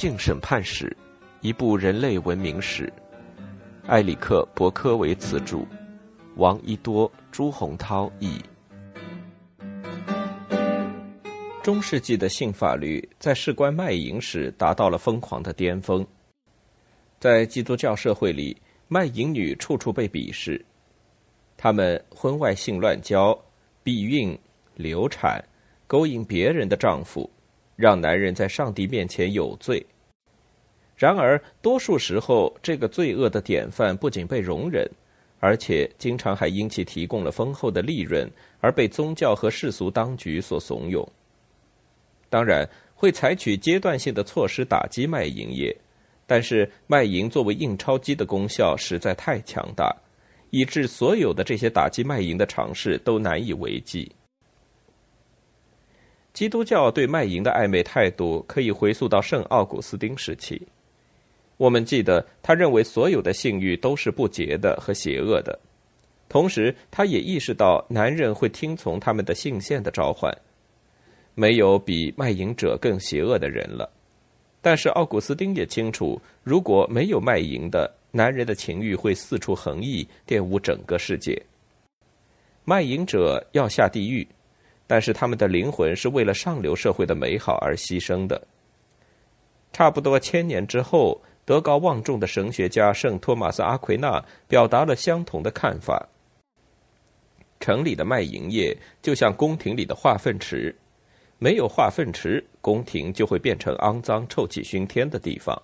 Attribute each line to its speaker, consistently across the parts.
Speaker 1: 性审判史》，一部人类文明史。埃里克·伯科维茨著，王一多、朱洪涛译。中世纪的性法律在事关卖淫时达到了疯狂的巅峰。在基督教社会里，卖淫女处处被鄙视，她们婚外性乱交、避孕、流产、勾引别人的丈夫。让男人在上帝面前有罪。然而，多数时候，这个罪恶的典范不仅被容忍，而且经常还因其提供了丰厚的利润而被宗教和世俗当局所怂恿。当然，会采取阶段性的措施打击卖淫业，但是卖淫作为印钞机的功效实在太强大，以致所有的这些打击卖淫的尝试都难以为继。基督教对卖淫的暧昧态度可以回溯到圣奥古斯丁时期。我们记得，他认为所有的性欲都是不洁的和邪恶的，同时他也意识到男人会听从他们的性腺的召唤。没有比卖淫者更邪恶的人了。但是奥古斯丁也清楚，如果没有卖淫的，男人的情欲会四处横溢，玷污整个世界。卖淫者要下地狱。但是他们的灵魂是为了上流社会的美好而牺牲的。差不多千年之后，德高望重的神学家圣托马斯·阿奎那表达了相同的看法。城里的卖淫业就像宫廷里的化粪池，没有化粪池，宫廷就会变成肮脏、臭气熏天的地方。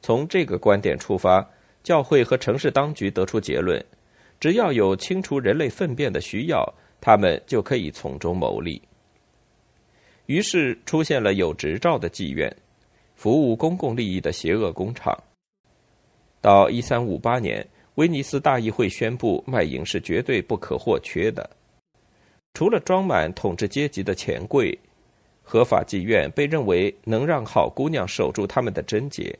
Speaker 1: 从这个观点出发，教会和城市当局得出结论：只要有清除人类粪便的需要。他们就可以从中牟利。于是出现了有执照的妓院，服务公共利益的邪恶工厂。到一三五八年，威尼斯大议会宣布卖淫是绝对不可或缺的。除了装满统治阶级的钱柜，合法妓院被认为能让好姑娘守住他们的贞洁。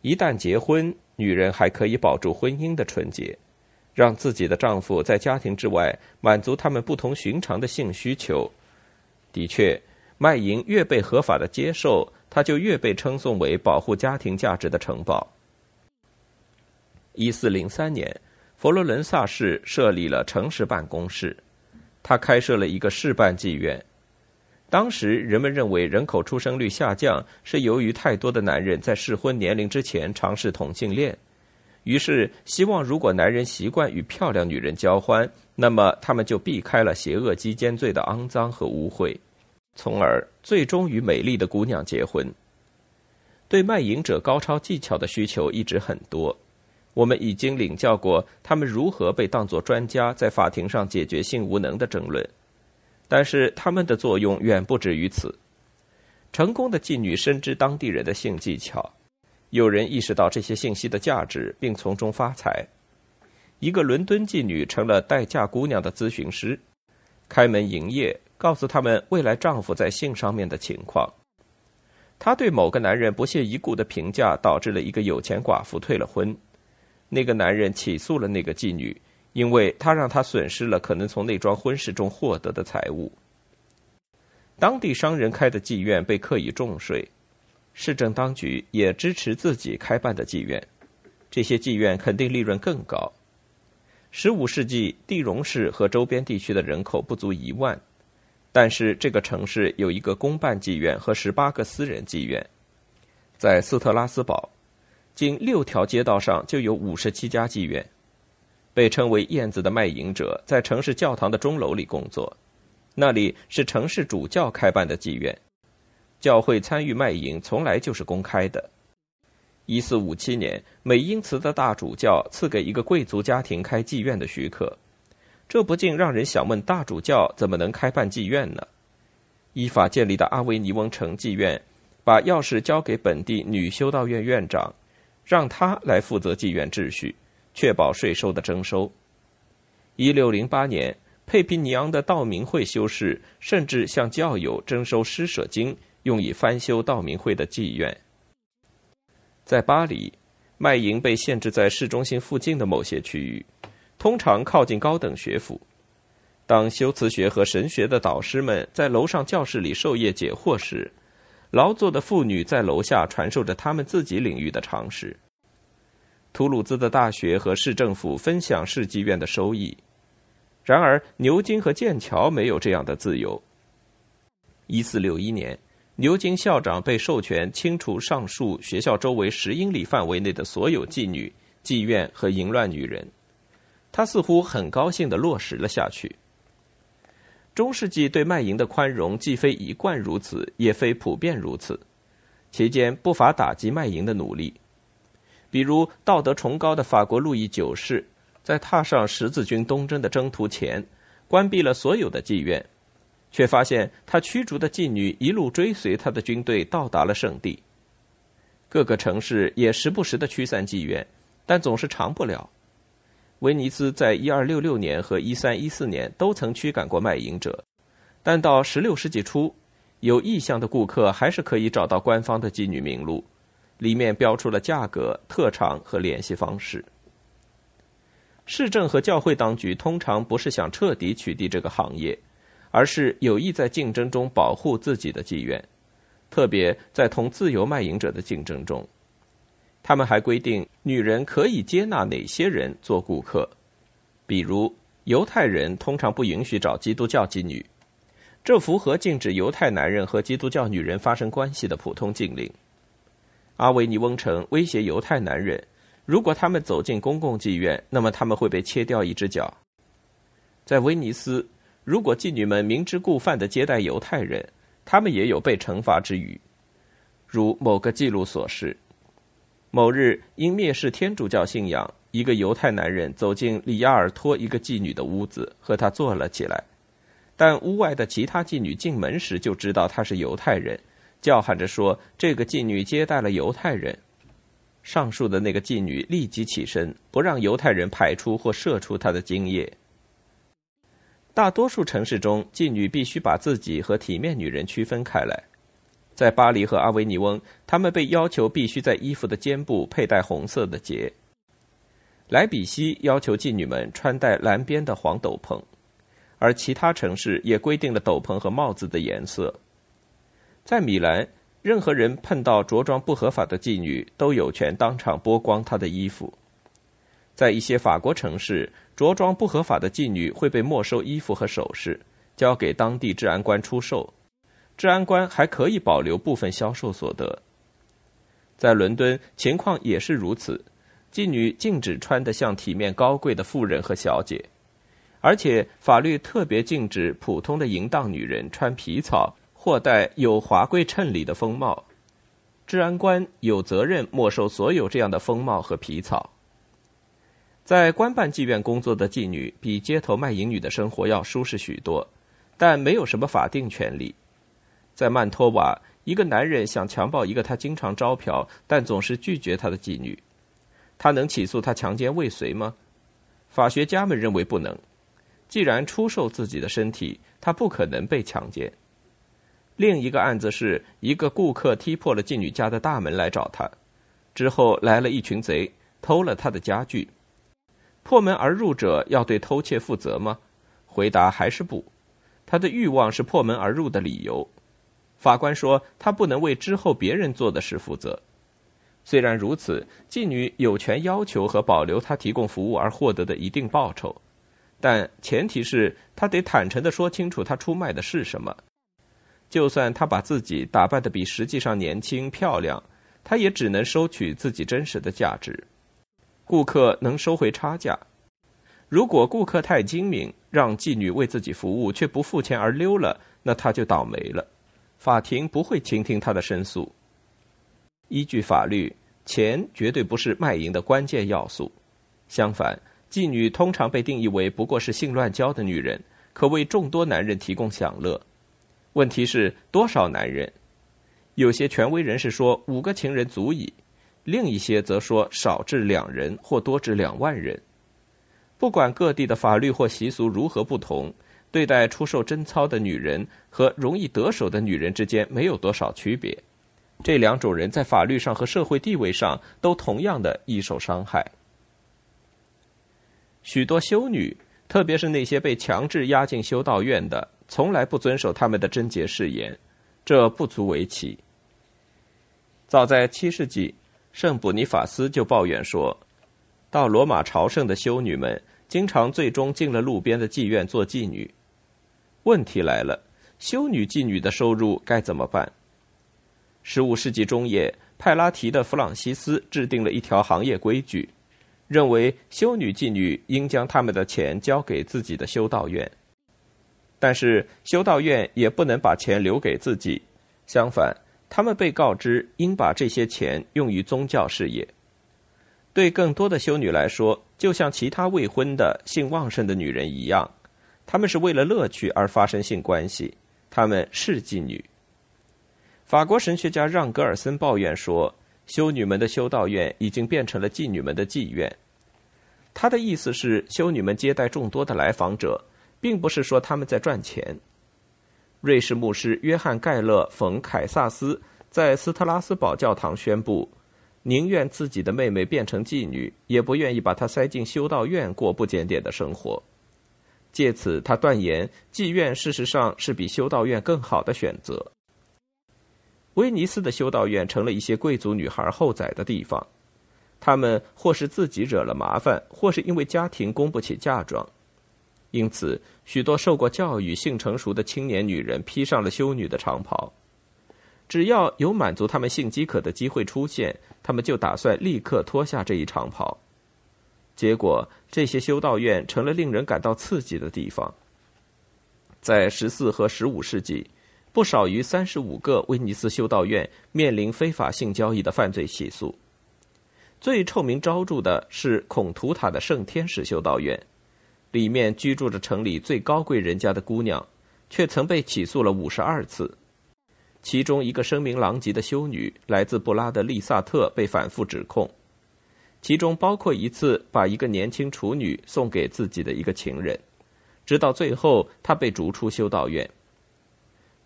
Speaker 1: 一旦结婚，女人还可以保住婚姻的纯洁。让自己的丈夫在家庭之外满足他们不同寻常的性需求。的确，卖淫越被合法的接受，它就越被称颂为保护家庭价值的城堡。一四零三年，佛罗伦萨市设立了城市办公室，他开设了一个市办妓院。当时人们认为人口出生率下降是由于太多的男人在适婚年龄之前尝试同性恋。于是，希望如果男人习惯与漂亮女人交欢，那么他们就避开了邪恶鸡奸罪的肮脏和污秽，从而最终与美丽的姑娘结婚。对卖淫者高超技巧的需求一直很多，我们已经领教过他们如何被当作专家在法庭上解决性无能的争论，但是他们的作用远不止于此。成功的妓女深知当地人的性技巧。有人意识到这些信息的价值，并从中发财。一个伦敦妓女成了待嫁姑娘的咨询师，开门营业，告诉他们未来丈夫在性上面的情况。她对某个男人不屑一顾的评价，导致了一个有钱寡妇退了婚。那个男人起诉了那个妓女，因为他让她损失了可能从那桩婚事中获得的财物。当地商人开的妓院被刻以重税。市政当局也支持自己开办的妓院，这些妓院肯定利润更高。十五世纪，地荣市和周边地区的人口不足一万，但是这个城市有一个公办妓院和十八个私人妓院。在斯特拉斯堡，仅六条街道上就有五十七家妓院。被称为“燕子”的卖淫者在城市教堂的钟楼里工作，那里是城市主教开办的妓院。教会参与卖淫从来就是公开的。一四五七年，美因茨的大主教赐给一个贵族家庭开妓院的许可，这不禁让人想问：大主教怎么能开办妓院呢？依法建立的阿维尼翁城妓院，把钥匙交给本地女修道院院长，让他来负责妓院秩序，确保税收的征收。一六零八年，佩皮尼昂的道明会修士甚至向教友征收施舍金。用以翻修道明会的妓院。在巴黎，卖淫被限制在市中心附近的某些区域，通常靠近高等学府。当修辞学和神学的导师们在楼上教室里授业解惑时，劳作的妇女在楼下传授着他们自己领域的常识。图鲁兹的大学和市政府分享市妓院的收益，然而牛津和剑桥没有这样的自由。一四六一年，牛津校长被授权清除上述学校周围十英里范围内的所有妓女、妓院和淫乱女人。他似乎很高兴地落实了下去。中世纪对卖淫的宽容既非一贯如此，也非普遍如此，其间不乏打击卖淫的努力。比如道德崇高的法国路易九世，在踏上十字军东征的征途前，关闭了所有的妓院，却发现他驱逐的妓女一路追随他的军队到达了圣地。各个城市也时不时的驱散妓院，但总是长不了。威尼斯在一二六六年和一三一四年都曾驱赶过卖淫者，但到十六世纪初，有意向的顾客还是可以找到官方的妓女名录。里面标出了价格、特长和联系方式。市政和教会当局通常不是想彻底取缔这个行业，而是有意在竞争中保护自己的妓院，特别在同自由卖淫者的竞争中。他们还规定，女人可以接纳哪些人做顾客，比如犹太人通常不允许找基督教妓女，这符合禁止犹太男人和基督教女人发生关系的普通禁令。阿维尼翁城威胁犹太男人，如果他们走进公共妓院，那么他们会被切掉一只脚。在威尼斯，如果妓女们明知故犯的接待犹太人，他们也有被惩罚之余。如某个记录所示，某日因蔑视天主教信仰，一个犹太男人走进里亚尔托一个妓女的屋子，和她坐了起来。但屋外的其他妓女进门时就知道他是犹太人。叫喊着说：“这个妓女接待了犹太人。”上述的那个妓女立即起身，不让犹太人排出或射出她的精液。大多数城市中，妓女必须把自己和体面女人区分开来。在巴黎和阿维尼翁，他们被要求必须在衣服的肩部佩戴红色的结。莱比锡要求妓女们穿戴蓝边的黄斗篷，而其他城市也规定了斗篷和帽子的颜色。在米兰，任何人碰到着装不合法的妓女，都有权当场剥光她的衣服。在一些法国城市，着装不合法的妓女会被没收衣服和首饰，交给当地治安官出售。治安官还可以保留部分销售所得。在伦敦，情况也是如此，妓女禁止穿得像体面高贵的妇人和小姐，而且法律特别禁止普通的淫荡女人穿皮草。或戴有华贵衬里的风帽，治安官有责任没收所有这样的风帽和皮草。在官办妓院工作的妓女比街头卖淫女的生活要舒适许多，但没有什么法定权利。在曼托瓦，一个男人想强暴一个他经常招嫖但总是拒绝他的妓女，他能起诉他强奸未遂吗？法学家们认为不能。既然出售自己的身体，他不可能被强奸。另一个案子是一个顾客踢破了妓女家的大门来找他，之后来了一群贼偷了他的家具。破门而入者要对偷窃负责吗？回答还是不。他的欲望是破门而入的理由。法官说他不能为之后别人做的事负责。虽然如此，妓女有权要求和保留他提供服务而获得的一定报酬，但前提是他得坦诚的说清楚他出卖的是什么。就算他把自己打扮的比实际上年轻漂亮，他也只能收取自己真实的价值。顾客能收回差价。如果顾客太精明，让妓女为自己服务却不付钱而溜了，那他就倒霉了。法庭不会倾听他的申诉。依据法律，钱绝对不是卖淫的关键要素。相反，妓女通常被定义为不过是性乱交的女人，可为众多男人提供享乐。问题是多少男人？有些权威人士说五个情人足矣，另一些则说少至两人或多至两万人。不管各地的法律或习俗如何不同，对待出售贞操的女人和容易得手的女人之间没有多少区别。这两种人在法律上和社会地位上都同样的易受伤害。许多修女，特别是那些被强制押进修道院的。从来不遵守他们的贞洁誓言，这不足为奇。早在七世纪，圣布尼法斯就抱怨说，到罗马朝圣的修女们经常最终进了路边的妓院做妓女。问题来了，修女妓女的收入该怎么办？十五世纪中叶，派拉提的弗朗西斯制定了一条行业规矩，认为修女妓女应将他们的钱交给自己的修道院，但是修道院也不能把钱留给自己，相反，他们被告知应把这些钱用于宗教事业。对更多的修女来说，就像其他未婚的性旺盛的女人一样。他们是为了乐趣而发生性关系，他们是妓女。法国神学家让·格尔森抱怨说：“修女们的修道院已经变成了妓女们的妓院。”他的意思是，修女们接待众多的来访者，并不是说他们在赚钱。瑞士牧师约翰·盖勒·冯·凯萨斯在斯特拉斯堡教堂宣布：“宁愿自己的妹妹变成妓女，也不愿意把她塞进修道院过不检点的生活。”借此，他断言妓院事实上是比修道院更好的选择。威尼斯的修道院成了一些贵族女孩后宰的地方，她们或是自己惹了麻烦，或是因为家庭供不起嫁妆，因此许多受过教育、性成熟的青年女人披上了修女的长袍。只要有满足她们性饥渴的机会出现，她们就打算立刻脱下这一长袍。结果，这些修道院成了令人感到刺激的地方。在十四和十五世纪，不少于三十五个威尼斯修道院面临非法性交易的犯罪起诉。最臭名昭著的是孔图塔的圣天使修道院，里面居住着城里最高贵人家的姑娘，却曾被起诉了五十二次。其中一个声名狼藉的修女，来自布拉的利萨特，被反复指控。其中包括一次把一个年轻处女送给自己的一个情人，直到最后她被逐出修道院。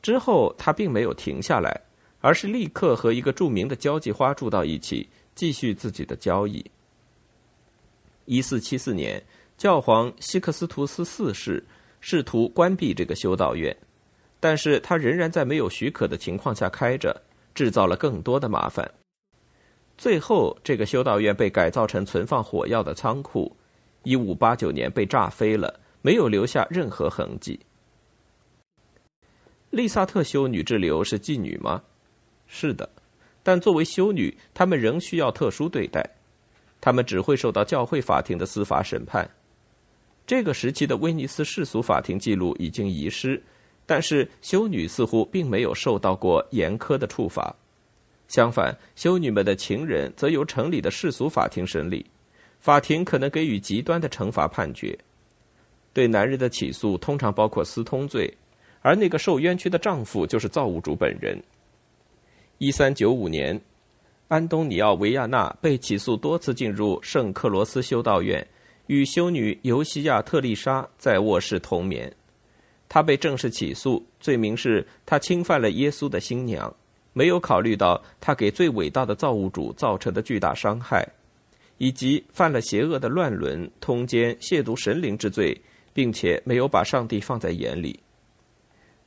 Speaker 1: 之后他并没有停下来，而是立刻和一个著名的交际花住到一起，继续自己的交易。一四七四年，教皇西克斯图斯四世试图关闭这个修道院，但是他仍然在没有许可的情况下开着，制造了更多的麻烦。最后，这个修道院被改造成存放火药的仓库。一五八九年被炸飞了，没有留下任何痕迹。利萨特修女之流是妓女吗？是的，但作为修女，她们仍需要特殊对待。她们只会受到教会法庭的司法审判。这个时期的威尼斯世俗法庭记录已经遗失，但是修女似乎并没有受到过严苛的处罚。相反，修女们的情人则由城里的世俗法庭审理，法庭可能给予极端的惩罚判决。对男人的起诉通常包括私通罪，而那个受冤屈的丈夫就是造物主本人。一三九五年，安东尼奥·维亚纳被起诉多次进入圣克罗斯修道院，与修女尤西亚·特丽莎在卧室同眠。他被正式起诉，罪名是他侵犯了耶稣的新娘。没有考虑到他给最伟大的造物主造成的巨大伤害，以及犯了邪恶的乱伦、通奸、亵渎神灵之罪，并且没有把上帝放在眼里。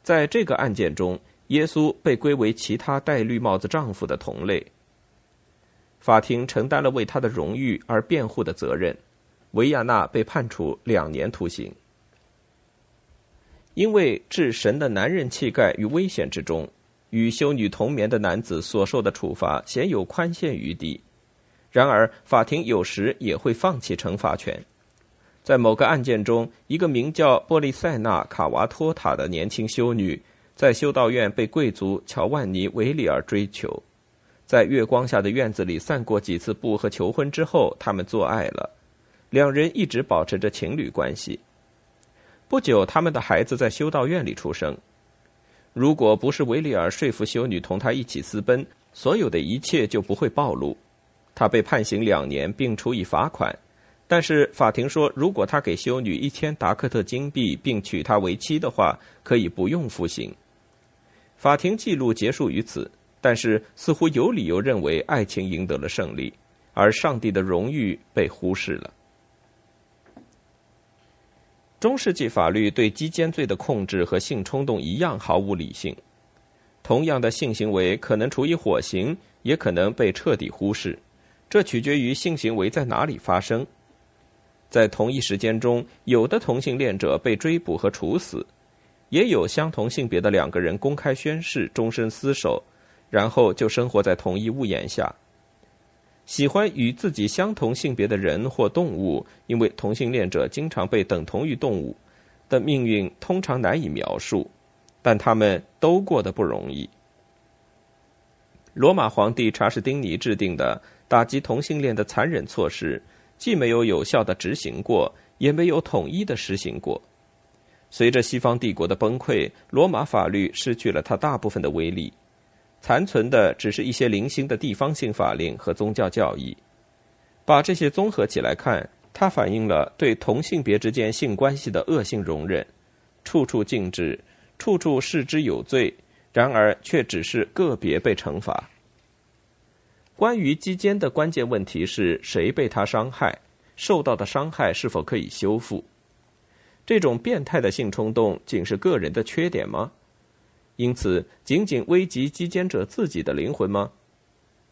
Speaker 1: 在这个案件中，耶稣被归为其他戴绿帽子丈夫的同类。法庭承担了为他的荣誉而辩护的责任。维亚纳被判处两年徒刑，因为置神的男人气概于危险之中。与修女同眠的男子所受的处罚鲜有宽限余地，然而法庭有时也会放弃惩罚权。在某个案件中，一个名叫波利塞纳·卡瓦托塔的年轻修女，在修道院被贵族乔万尼·维里尔追求，在月光下的院子里散过几次步和求婚之后，他们做爱了，两人一直保持着情侣关系。不久，他们的孩子在修道院里出生。如果不是维里尔说服修女同他一起私奔，所有的一切就不会暴露。他被判刑两年，并处以罚款。但是法庭说，如果他给修女一千达克特金币，并娶她为妻的话，可以不用服刑。法庭记录结束于此，但是似乎有理由认为爱情赢得了胜利，而上帝的荣誉被忽视了。中世纪法律对鸡奸罪的控制和性冲动一样毫无理性。同样的性行为可能处以火刑，也可能被彻底忽视，这取决于性行为在哪里发生。在同一时间中，有的同性恋者被追捕和处死，也有相同性别的两个人公开宣誓终身厮守，然后就生活在同一屋檐下。喜欢与自己相同性别的人或动物，因为同性恋者经常被等同于动物的命运通常难以描述，但他们都过得不容易。罗马皇帝查士丁尼制定的打击同性恋的残忍措施，既没有有效的执行过，也没有统一的实行过。随着西方帝国的崩溃，罗马法律失去了它大部分的威力。残存的只是一些零星的地方性法令和宗教教义，把这些综合起来看，它反映了对同性别之间性关系的恶性容忍，处处禁止，处处视之有罪，然而却只是个别被惩罚。关于基奸的关键问题是谁被他伤害，受到的伤害是否可以修复？这种变态的性冲动仅是个人的缺点吗？因此，仅仅危及击奸者自己的灵魂吗？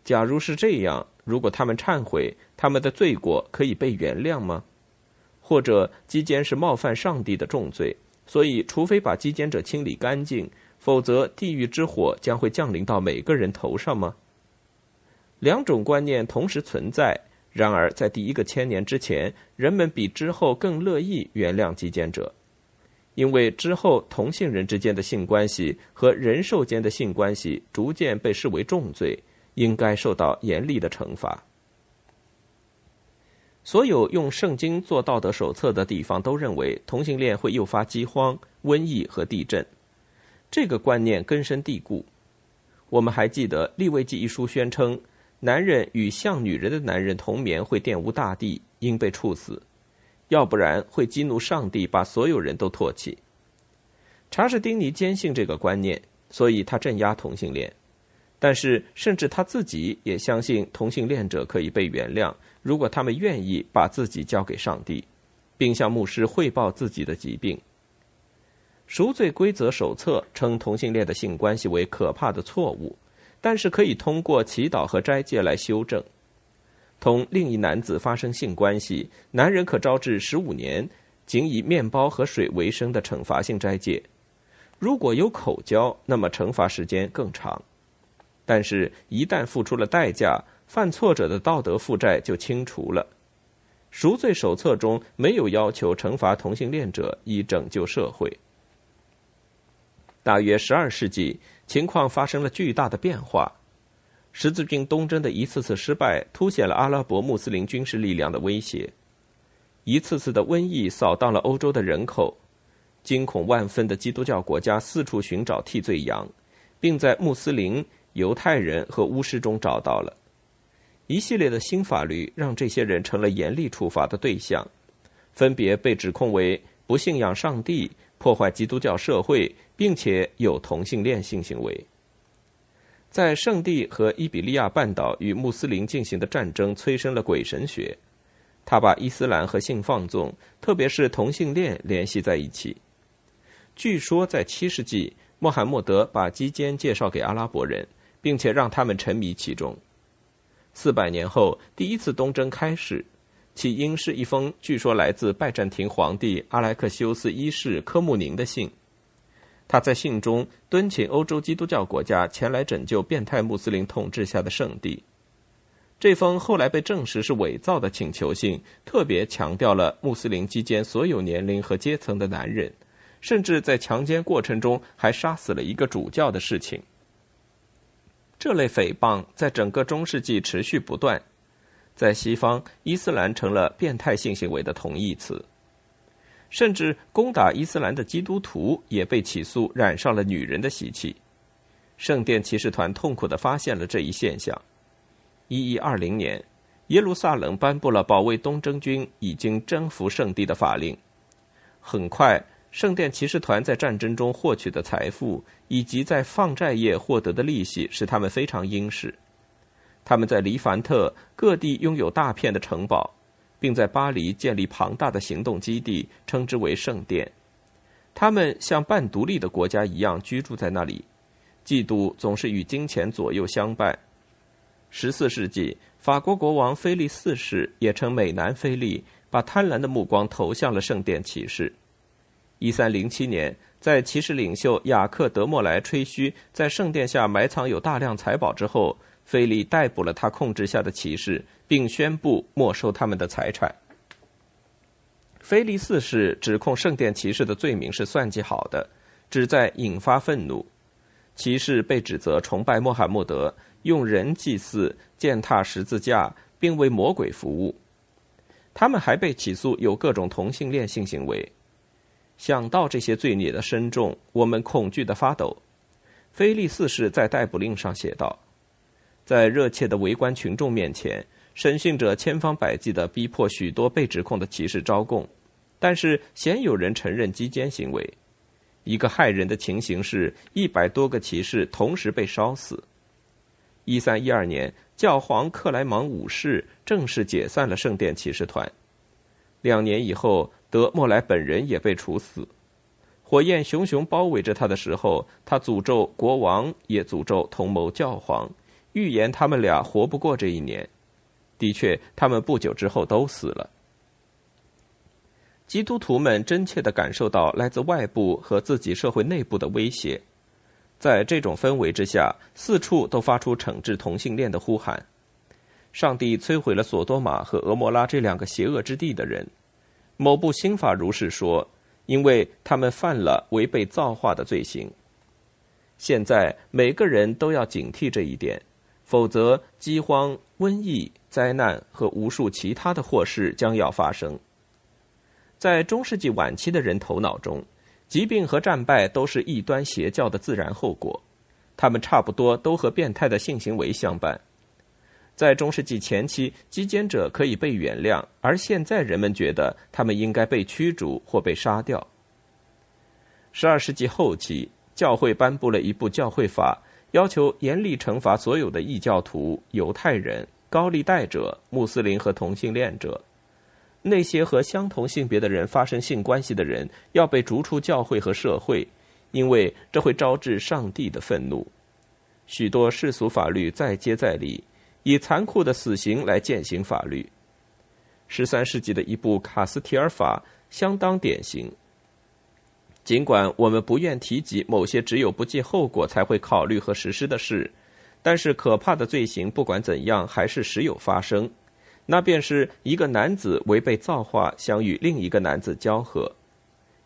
Speaker 1: 假如是这样，如果他们忏悔，他们的罪过可以被原谅吗？或者，击奸是冒犯上帝的重罪，所以除非把击奸者清理干净，否则地狱之火将会降临到每个人头上吗？两种观念同时存在，然而在第一个千年之前，人们比之后更乐意原谅击奸者。因为之后同性人之间的性关系和人兽间的性关系逐渐被视为重罪，应该受到严厉的惩罚。所有用圣经做道德手册的地方都认为同性恋会诱发饥荒、瘟疫和地震，这个观念根深蒂固。我们还记得《利未记》一书宣称，男人与像女人的男人同眠会玷污大地，应被处死。要不然会激怒上帝，把所有人都唾弃。查士丁尼坚信这个观念，所以他镇压同性恋。但是，甚至他自己也相信同性恋者可以被原谅，如果他们愿意把自己交给上帝，并向牧师汇报自己的疾病。赎罪规则手册称同性恋的性关系为可怕的错误，但是可以通过祈祷和斋戒来修正。同另一男子发生性关系，男人可招致十五年仅以面包和水为生的惩罚性斋戒；如果有口交，那么惩罚时间更长。但是，一旦付出了代价，犯错者的道德负债就清除了。赎罪手册中没有要求惩罚同性恋者以拯救社会。大约十二世纪，情况发生了巨大的变化。十字军东征的一次次失败，凸显了阿拉伯穆斯林军事力量的威胁。一次次的瘟疫扫荡了欧洲的人口，惊恐万分的基督教国家四处寻找替罪羊，并在穆斯林、犹太人和巫师中找到了。一系列的新法律让这些人成了严厉处罚的对象，分别被指控为不信仰上帝、破坏基督教社会，并且有同性恋性行为。在圣地和伊比利亚半岛与穆斯林进行的战争催生了鬼神学，他把伊斯兰和性放纵，特别是同性恋联系在一起。据说在七世纪，穆罕默德把基奸介绍给阿拉伯人，并且让他们沉迷其中。四百年后，第一次东征开始，起因是一封据说来自拜占庭皇帝阿莱克修斯一世科穆宁的信。他在信中敦请欧洲基督教国家前来拯救变态穆斯林统治下的圣地。这封后来被证实是伪造的请求信，特别强调了穆斯林期间所有年龄和阶层的男人，甚至在强奸过程中还杀死了一个主教的事情。这类诽谤在整个中世纪持续不断，在西方，伊斯兰成了变态性行为的同义词。甚至攻打伊斯兰的基督徒也被起诉染上了女人的习气。圣殿骑士团痛苦地发现了这一现象。一一二零年，耶路撒冷颁布了保卫东征军已经征服圣地的法令。很快，圣殿骑士团在战争中获取的财富以及在放债业获得的利息使他们非常殷实。他们在黎凡特各地拥有大片的城堡。并在巴黎建立庞大的行动基地，称之为圣殿。他们像半独立的国家一样居住在那里，嫉妒总是与金钱左右相伴。十四世纪，法国国王菲利四世也称美男菲利，把贪婪的目光投向了圣殿骑士。一三零七年，在骑士领袖雅克·德莫莱吹嘘在圣殿下埋藏有大量财宝之后，菲利逮捕了他控制下的骑士，并宣布没收他们的财产。菲利四世指控圣殿骑士的罪名是算计好的，旨在引发愤怒。骑士被指责崇拜穆罕默德，用人祭祀、践踏十字架，并为魔鬼服务。他们还被起诉有各种同性恋性行为。想到这些罪孽的深重，我们恐惧的发抖。菲利四世在逮捕令上写道：“在热切的围观群众面前，审讯者千方百计地逼迫许多被指控的骑士招供，但是鲜有人承认击奸行为。”一个骇人的情形是，一百多个骑士同时被烧死。一三一二年，教皇克莱芒五世正式解散了圣殿骑士团。两年以后，德莫莱本人也被处死。火焰熊熊包围着他的时候，他诅咒国王，也诅咒同谋教皇，预言他们俩活不过这一年。的确，他们不久之后都死了。基督徒们真切地感受到来自外部和自己社会内部的威胁，在这种氛围之下，四处都发出惩治同性恋的呼喊。上帝摧毁了索多玛和俄摩拉这两个邪恶之地的人。某部新法如是说，因为他们犯了违背造化的罪行。现在每个人都要警惕这一点，否则饥荒、瘟疫、灾难和无数其他的祸事将要发生。在中世纪晚期的人头脑中，疾病和战败都是异端邪教的自然后果，他们差不多都和变态的性行为相伴。在中世纪前期，击奸者可以被原谅，而现在人们觉得他们应该被驱逐或被杀掉。十二世纪后期，教会颁布了一部教会法，要求严厉惩罚所有的异教徒、犹太人、高利贷者、穆斯林和同性恋者。那些和相同性别的人发生性关系的人要被逐出教会和社会，因为这会招致上帝的愤怒。许多世俗法律再接再厉，以残酷的死刑来践行法律。十三世纪的一部卡斯提尔法相当典型。尽管我们不愿提及某些只有不计后果才会考虑和实施的事，但是可怕的罪行不管怎样还是时有发生。那便是一个男子违背造化，想与另一个男子交合。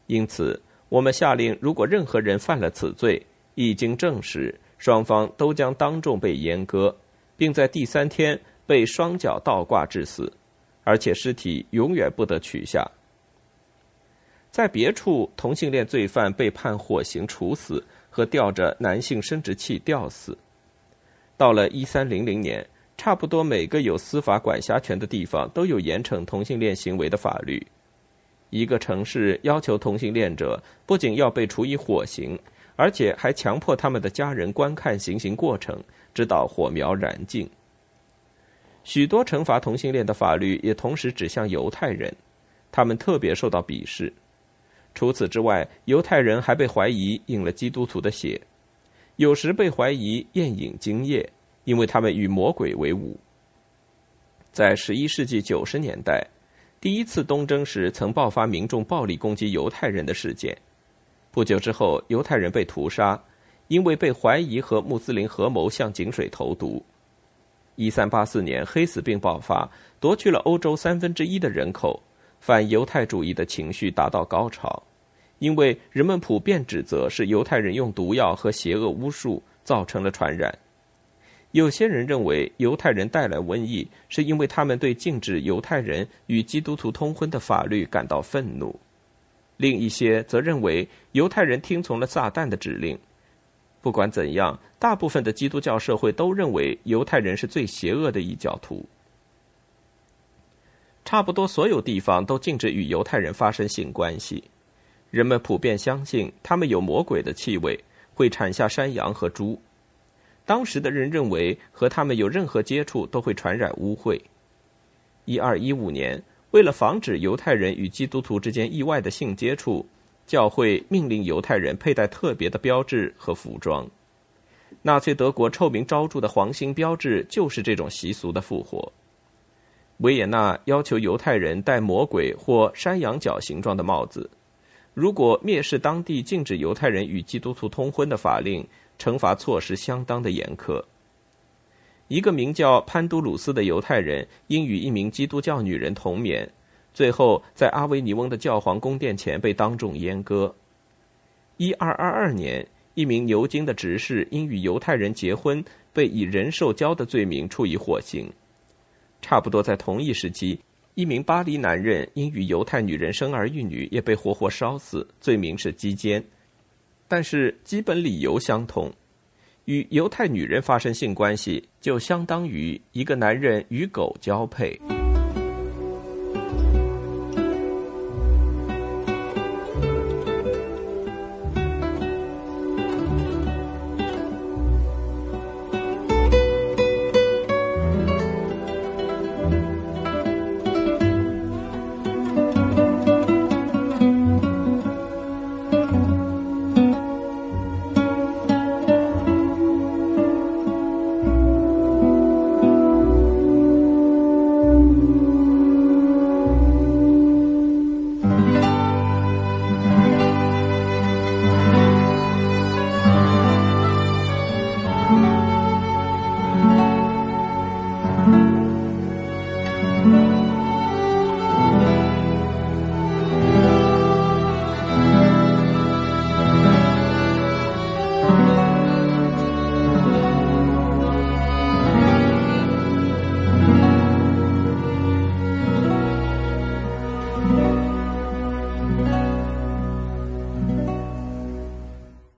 Speaker 1: 因此，我们下令，如果任何人犯了此罪，一经证实，双方都将当众被阉割，并在第三天被双脚倒挂致死，而且尸体永远不得取下。在别处，同性恋罪犯被判火刑处死和吊着男性生殖器吊死。到了一三零零年。差不多每个有司法管辖权的地方都有严惩同性恋行为的法律。一个城市要求同性恋者不仅要被处以火刑，而且还强迫他们的家人观看行刑过程，直到火苗燃尽。许多惩罚同性恋的法律也同时指向犹太人，他们特别受到鄙视。除此之外，犹太人还被怀疑饮了基督徒的血，有时被怀疑宴饮精液。因为他们与魔鬼为伍。在十一世纪九十年代，第一次东征时曾爆发民众暴力攻击犹太人的事件。不久之后，犹太人被屠杀，因为被怀疑和穆斯林合谋向井水投毒。一三八四年，黑死病爆发，夺去了欧洲三分之一的人口，反犹太主义的情绪达到高潮，因为人们普遍指责是犹太人用毒药和邪恶巫术造成了传染。有些人认为犹太人带来瘟疫，是因为他们对禁止犹太人与基督徒通婚的法律感到愤怒；另一些则认为犹太人听从了撒旦的指令。不管怎样，大部分的基督教社会都认为犹太人是最邪恶的异教徒。差不多所有地方都禁止与犹太人发生性关系。人们普遍相信他们有魔鬼的气味，会产下山羊和猪。当时的人认为，和他们有任何接触都会传染污秽。一二一五年，为了防止犹太人与基督徒之间意外的性接触，教会命令犹太人佩戴特别的标志和服装。纳粹德国臭名昭著的黄星标志就是这种习俗的复活。维也纳要求犹太人戴魔鬼或山羊角形状的帽子。如果蔑视当地禁止犹太人与基督徒通婚的法令，惩罚措施相当的严苛。一个名叫潘都鲁斯的犹太人因与一名基督教女人同眠，最后在阿维尼翁的教皇宫殿前被当众阉割。一二二二年。一名牛津的执事因与犹太人结婚，被以人兽交的罪名处以火刑。差不多在同一时期，一名巴黎男人因与犹太女人生儿育女，也被活活烧死，罪名是鸡奸。但是基本理由相同：与犹太女人发生性关系，就相当于一个男人与狗交配。